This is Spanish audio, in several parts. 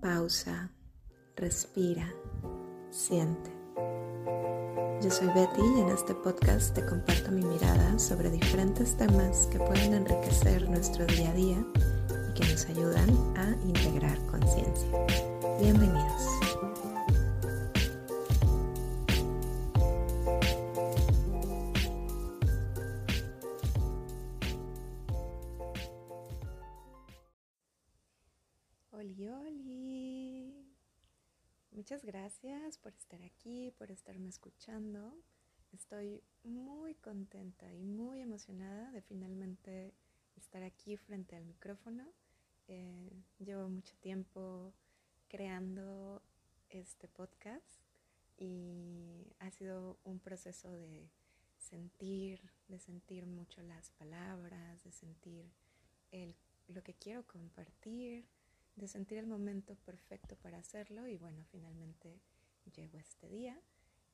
Pausa, respira, siente. Yo soy Betty y en este podcast te comparto mi mirada sobre diferentes temas que pueden enriquecer nuestro día a día y que nos ayudan a integrar conciencia. Bienvenidos. Oli, oli. Muchas gracias por estar aquí, por estarme escuchando. Estoy muy contenta y muy emocionada de finalmente estar aquí frente al micrófono. Eh, llevo mucho tiempo creando este podcast y ha sido un proceso de sentir, de sentir mucho las palabras, de sentir lo que quiero compartir de sentir el momento perfecto para hacerlo y bueno, finalmente llegó este día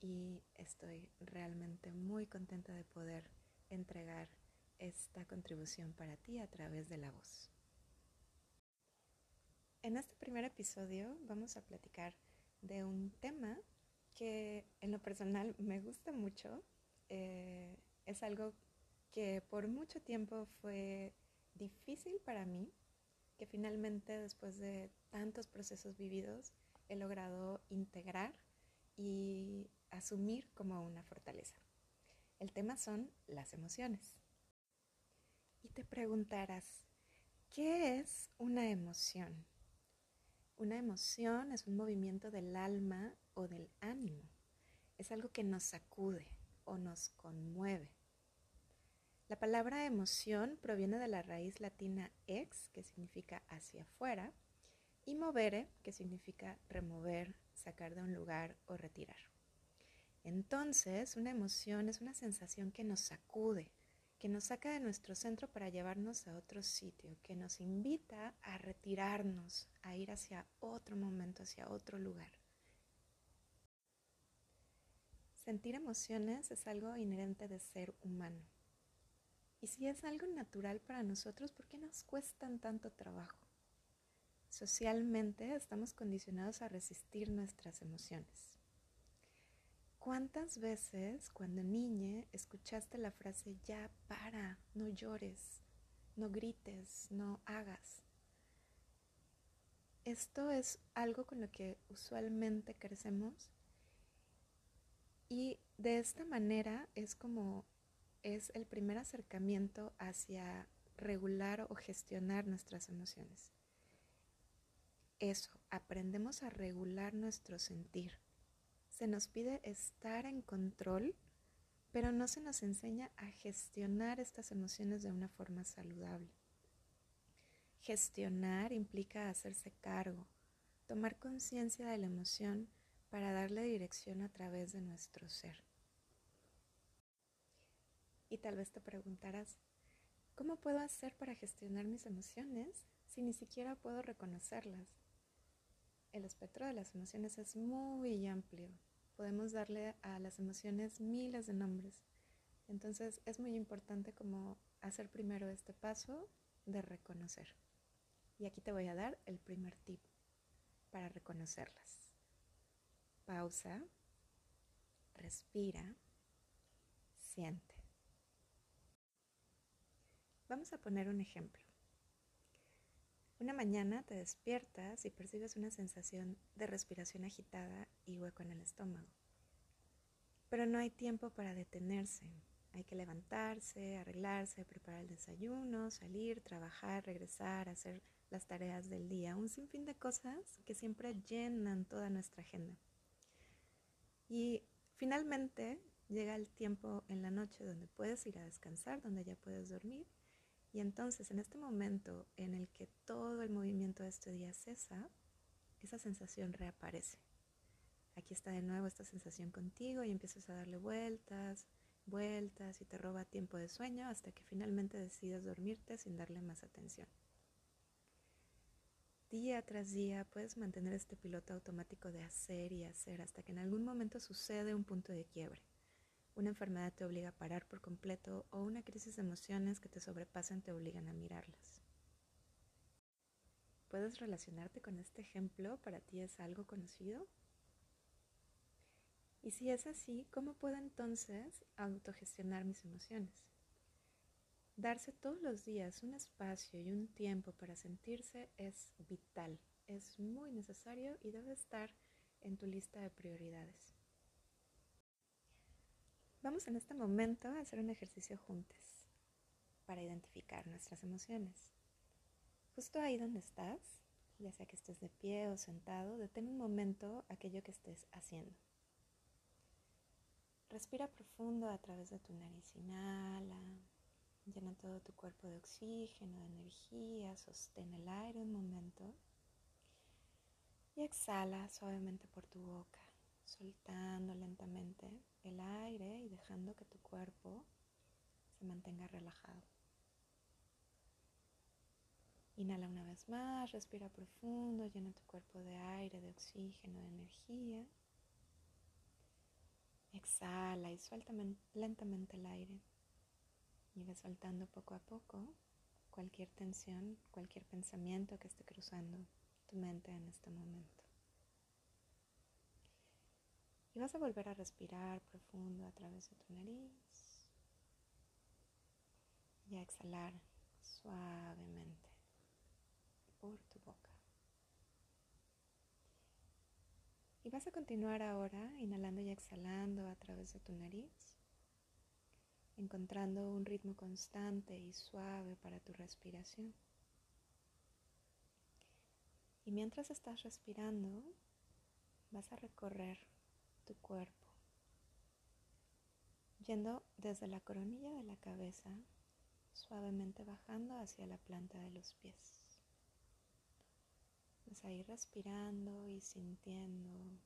y estoy realmente muy contenta de poder entregar esta contribución para ti a través de la voz. En este primer episodio vamos a platicar de un tema que en lo personal me gusta mucho. Eh, es algo que por mucho tiempo fue difícil para mí que finalmente después de tantos procesos vividos he logrado integrar y asumir como una fortaleza. El tema son las emociones. Y te preguntarás, ¿qué es una emoción? Una emoción es un movimiento del alma o del ánimo. Es algo que nos sacude o nos conmueve. La palabra emoción proviene de la raíz latina ex, que significa hacia afuera, y movere, que significa remover, sacar de un lugar o retirar. Entonces, una emoción es una sensación que nos sacude, que nos saca de nuestro centro para llevarnos a otro sitio, que nos invita a retirarnos, a ir hacia otro momento, hacia otro lugar. Sentir emociones es algo inherente de ser humano. Y si es algo natural para nosotros, ¿por qué nos cuestan tanto trabajo? Socialmente estamos condicionados a resistir nuestras emociones. ¿Cuántas veces cuando niña escuchaste la frase ya para, no llores, no grites, no hagas? Esto es algo con lo que usualmente crecemos y de esta manera es como es el primer acercamiento hacia regular o gestionar nuestras emociones. Eso, aprendemos a regular nuestro sentir. Se nos pide estar en control, pero no se nos enseña a gestionar estas emociones de una forma saludable. Gestionar implica hacerse cargo, tomar conciencia de la emoción para darle dirección a través de nuestro ser. Y tal vez te preguntarás, ¿cómo puedo hacer para gestionar mis emociones si ni siquiera puedo reconocerlas? El espectro de las emociones es muy amplio. Podemos darle a las emociones miles de nombres. Entonces es muy importante como hacer primero este paso de reconocer. Y aquí te voy a dar el primer tip para reconocerlas. Pausa, respira, siente. Vamos a poner un ejemplo. Una mañana te despiertas y percibes una sensación de respiración agitada y hueco en el estómago. Pero no hay tiempo para detenerse. Hay que levantarse, arreglarse, preparar el desayuno, salir, trabajar, regresar, hacer las tareas del día. Un sinfín de cosas que siempre llenan toda nuestra agenda. Y finalmente llega el tiempo en la noche donde puedes ir a descansar, donde ya puedes dormir y entonces en este momento en el que todo el movimiento de este día cesa, esa sensación reaparece. Aquí está de nuevo esta sensación contigo y empiezas a darle vueltas, vueltas y te roba tiempo de sueño hasta que finalmente decides dormirte sin darle más atención. Día tras día puedes mantener este piloto automático de hacer y hacer hasta que en algún momento sucede un punto de quiebre. Una enfermedad te obliga a parar por completo o una crisis de emociones que te sobrepasan te obligan a mirarlas. ¿Puedes relacionarte con este ejemplo? ¿Para ti es algo conocido? Y si es así, ¿cómo puedo entonces autogestionar mis emociones? Darse todos los días un espacio y un tiempo para sentirse es vital, es muy necesario y debe estar en tu lista de prioridades. Vamos en este momento a hacer un ejercicio juntos para identificar nuestras emociones. Justo ahí donde estás, ya sea que estés de pie o sentado, detén un momento aquello que estés haciendo. Respira profundo a través de tu nariz, inhala, llena todo tu cuerpo de oxígeno, de energía, sostén el aire un momento y exhala suavemente por tu boca, soltando lentamente el aire y dejando que tu cuerpo se mantenga relajado. Inhala una vez más, respira profundo, llena tu cuerpo de aire, de oxígeno, de energía. Exhala y suelta lentamente el aire. Y ve soltando poco a poco cualquier tensión, cualquier pensamiento que esté cruzando tu mente en este momento. Y vas a volver a respirar profundo a través de tu nariz y a exhalar suavemente por tu boca. Y vas a continuar ahora inhalando y exhalando a través de tu nariz, encontrando un ritmo constante y suave para tu respiración. Y mientras estás respirando, vas a recorrer cuerpo, yendo desde la coronilla de la cabeza, suavemente bajando hacia la planta de los pies. Vas a ir respirando y sintiendo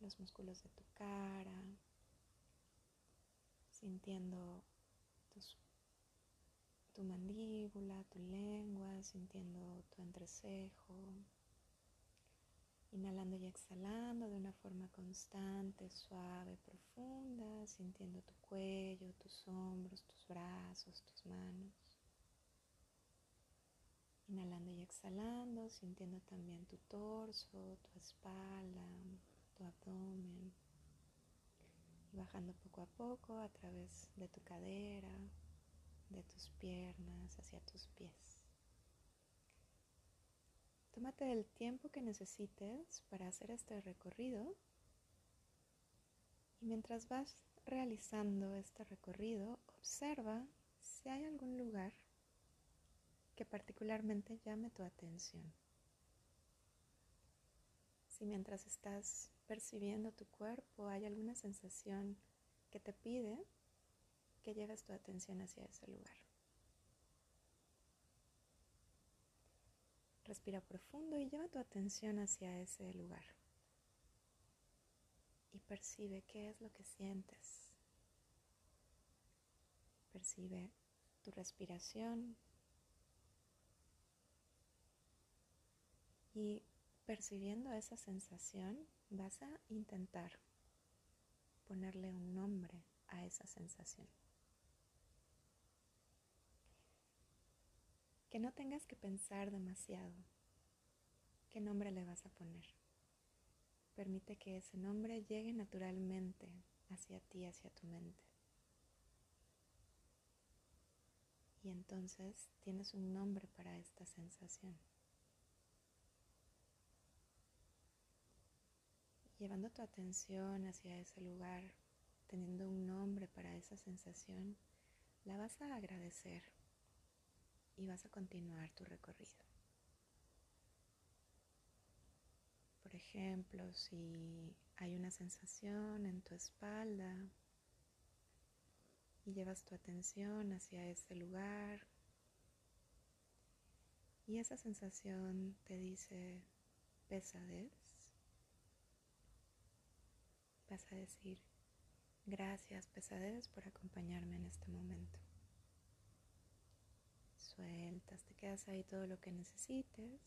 los músculos de tu cara, sintiendo tu mandíbula, tu lengua, sintiendo tu entrecejo, inhalando y exhalando de una forma constante, suave, profunda, sintiendo tu cuello, tus hombros, tus brazos, tus manos. Inhalando y exhalando, sintiendo también tu torso, tu espalda, tu abdomen. Y bajando poco a poco a través de tu cadera, de tus piernas hacia tus pies. Tómate el tiempo que necesites para hacer este recorrido y mientras vas realizando este recorrido, observa si hay algún lugar que particularmente llame tu atención. Si mientras estás percibiendo tu cuerpo hay alguna sensación que te pide que lleves tu atención hacia ese lugar. Respira profundo y lleva tu atención hacia ese lugar. Y percibe qué es lo que sientes. Percibe tu respiración, Y percibiendo esa sensación, vas a intentar ponerle un nombre a esa sensación. Que no tengas que pensar demasiado. ¿Qué nombre le vas a poner? Permite que ese nombre llegue naturalmente hacia ti, hacia tu mente. Y entonces tienes un nombre para esta sensación. Llevando tu atención hacia ese lugar, teniendo un nombre para esa sensación, la vas a agradecer y vas a continuar tu recorrido. Por ejemplo, si hay una sensación en tu espalda y llevas tu atención hacia ese lugar y esa sensación te dice pesadez, vas a decir, gracias pesadez por acompañarme en este momento. Sueltas, te quedas ahí todo lo que necesites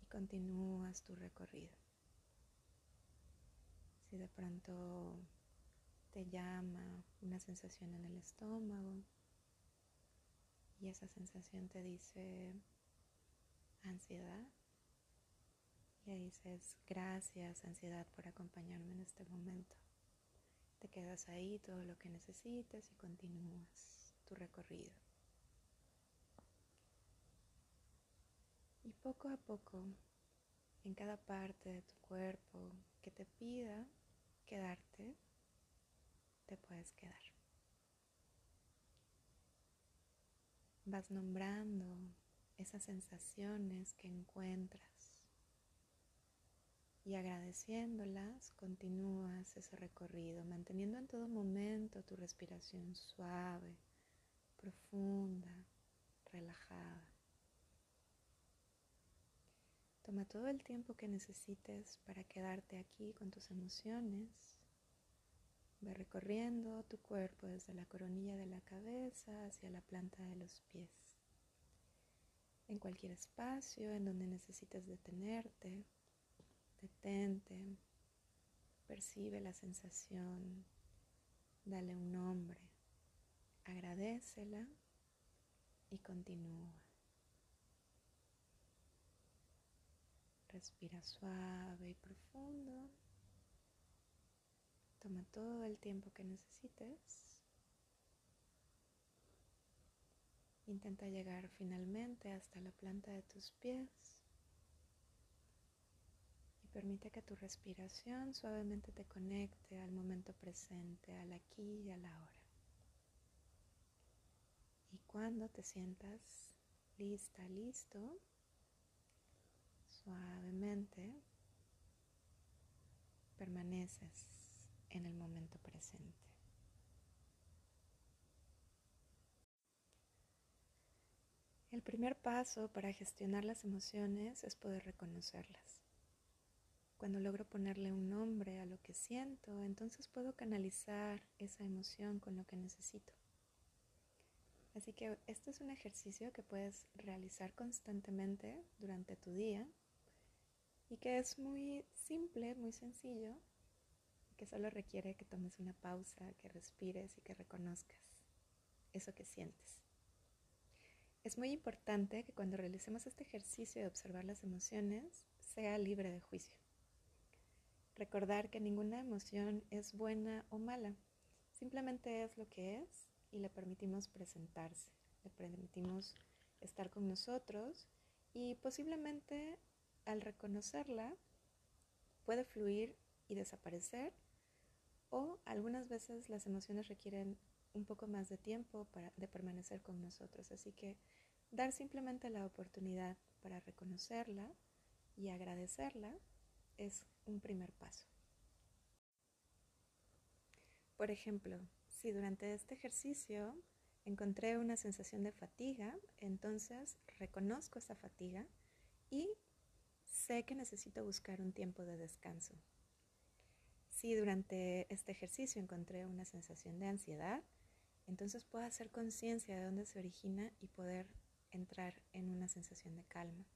y continúas tu recorrido. Si de pronto te llama una sensación en el estómago y esa sensación te dice ansiedad. Le dices gracias ansiedad por acompañarme en este momento. Te quedas ahí todo lo que necesites y continúas tu recorrido. Y poco a poco, en cada parte de tu cuerpo que te pida quedarte, te puedes quedar. Vas nombrando esas sensaciones que encuentras y agradeciéndolas continúas ese recorrido, manteniendo en todo momento tu respiración suave, profunda, relajada. Toma todo el tiempo que necesites para quedarte aquí con tus emociones Ve recorriendo tu cuerpo desde la coronilla de la cabeza hacia la planta de los pies. En cualquier espacio en donde necesites detenerte, detente, percibe la sensación, dale un nombre, agradecela y continúa. Respira suave y profundo. Toma todo el tiempo que necesites. Intenta llegar finalmente hasta la planta de tus pies y permite que tu respiración suavemente te conecte al momento presente, al aquí y a la hora. Y cuando te sientas lista, listo, suavemente permaneces en el momento presente. El primer paso para gestionar las emociones es poder reconocerlas. Cuando logro ponerle un nombre a lo que siento, entonces puedo canalizar esa emoción con lo que necesito. Así que este es un ejercicio que puedes realizar constantemente durante tu día y que es muy simple, muy sencillo que solo requiere que tomes una pausa, que respires y que reconozcas eso que sientes. Es muy importante que cuando realicemos este ejercicio de observar las emociones sea libre de juicio. Recordar que ninguna emoción es buena o mala, simplemente es lo que es y le permitimos presentarse, le permitimos estar con nosotros y posiblemente al reconocerla puede fluir y desaparecer o algunas veces las emociones requieren un poco más de tiempo para, de permanecer con nosotros. Así que dar simplemente la oportunidad para reconocerla y agradecerla es un primer paso. Por ejemplo, si durante este ejercicio encontré una sensación de fatiga, entonces reconozco esa fatiga y sé que necesito buscar un tiempo de descanso, si durante este ejercicio encontré una sensación de ansiedad, entonces puedo hacer conciencia de dónde se origina y poder entrar en una sensación de calma.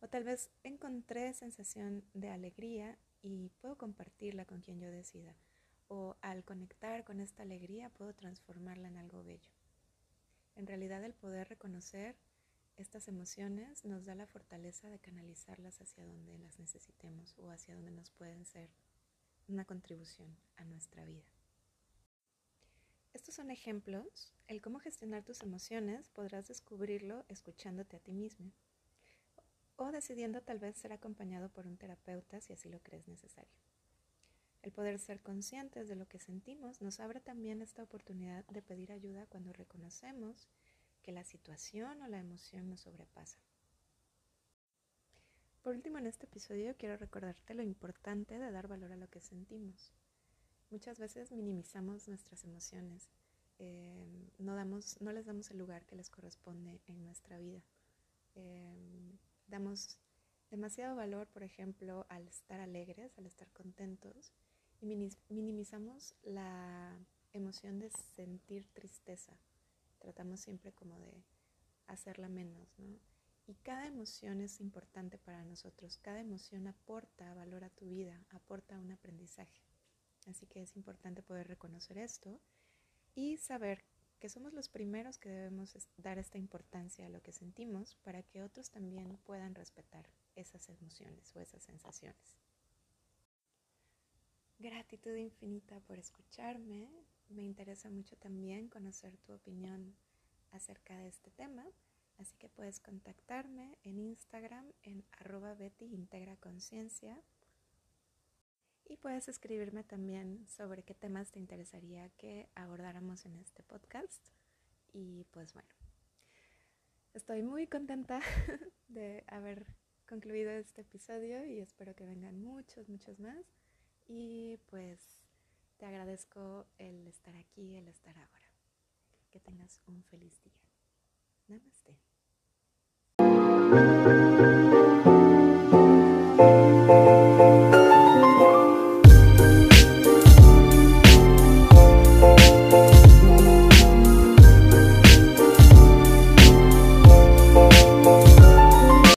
O tal vez encontré sensación de alegría y puedo compartirla con quien yo decida. O al conectar con esta alegría puedo transformarla en algo bello. En realidad el poder reconocer estas emociones nos da la fortaleza de canalizarlas hacia donde las necesitemos o hacia donde nos pueden ser una contribución a nuestra vida. Estos son ejemplos. El cómo gestionar tus emociones podrás descubrirlo escuchándote a ti mismo o decidiendo tal vez ser acompañado por un terapeuta si así lo crees necesario. El poder ser conscientes de lo que sentimos nos abre también esta oportunidad de pedir ayuda cuando reconocemos que la situación o la emoción nos sobrepasa. Por último, en este episodio quiero recordarte lo importante de dar valor a lo que sentimos. Muchas veces minimizamos nuestras emociones, em, no, damos, no les damos el lugar que les corresponde en nuestra vida. Em, damos demasiado valor, por ejemplo, al estar alegres, al estar contentos, y minimizamos la emoción de sentir tristeza. Tratamos siempre como de hacerla menos, ¿no? Y cada emoción es importante para nosotros, cada emoción aporta valor a tu vida, aporta un aprendizaje. Así que es importante poder reconocer esto y saber que somos los primeros que debemos dar esta importancia a lo que sentimos para que otros también puedan respetar esas emociones o esas sensaciones. Gratitud infinita por escucharme. Me interesa mucho también conocer tu opinión acerca de este tema, así que puedes contactarme en Instagram en arroba Betty Integra Conciencia y puedes escribirme también sobre qué temas te interesaría que abordáramos en este podcast. Y pues bueno, estoy muy contenta de haber concluido este episodio y espero que vengan muchos, muchos más. Y pues te agradezco el estar aquí, el estar ahora. Que tengas un feliz día. Namaste.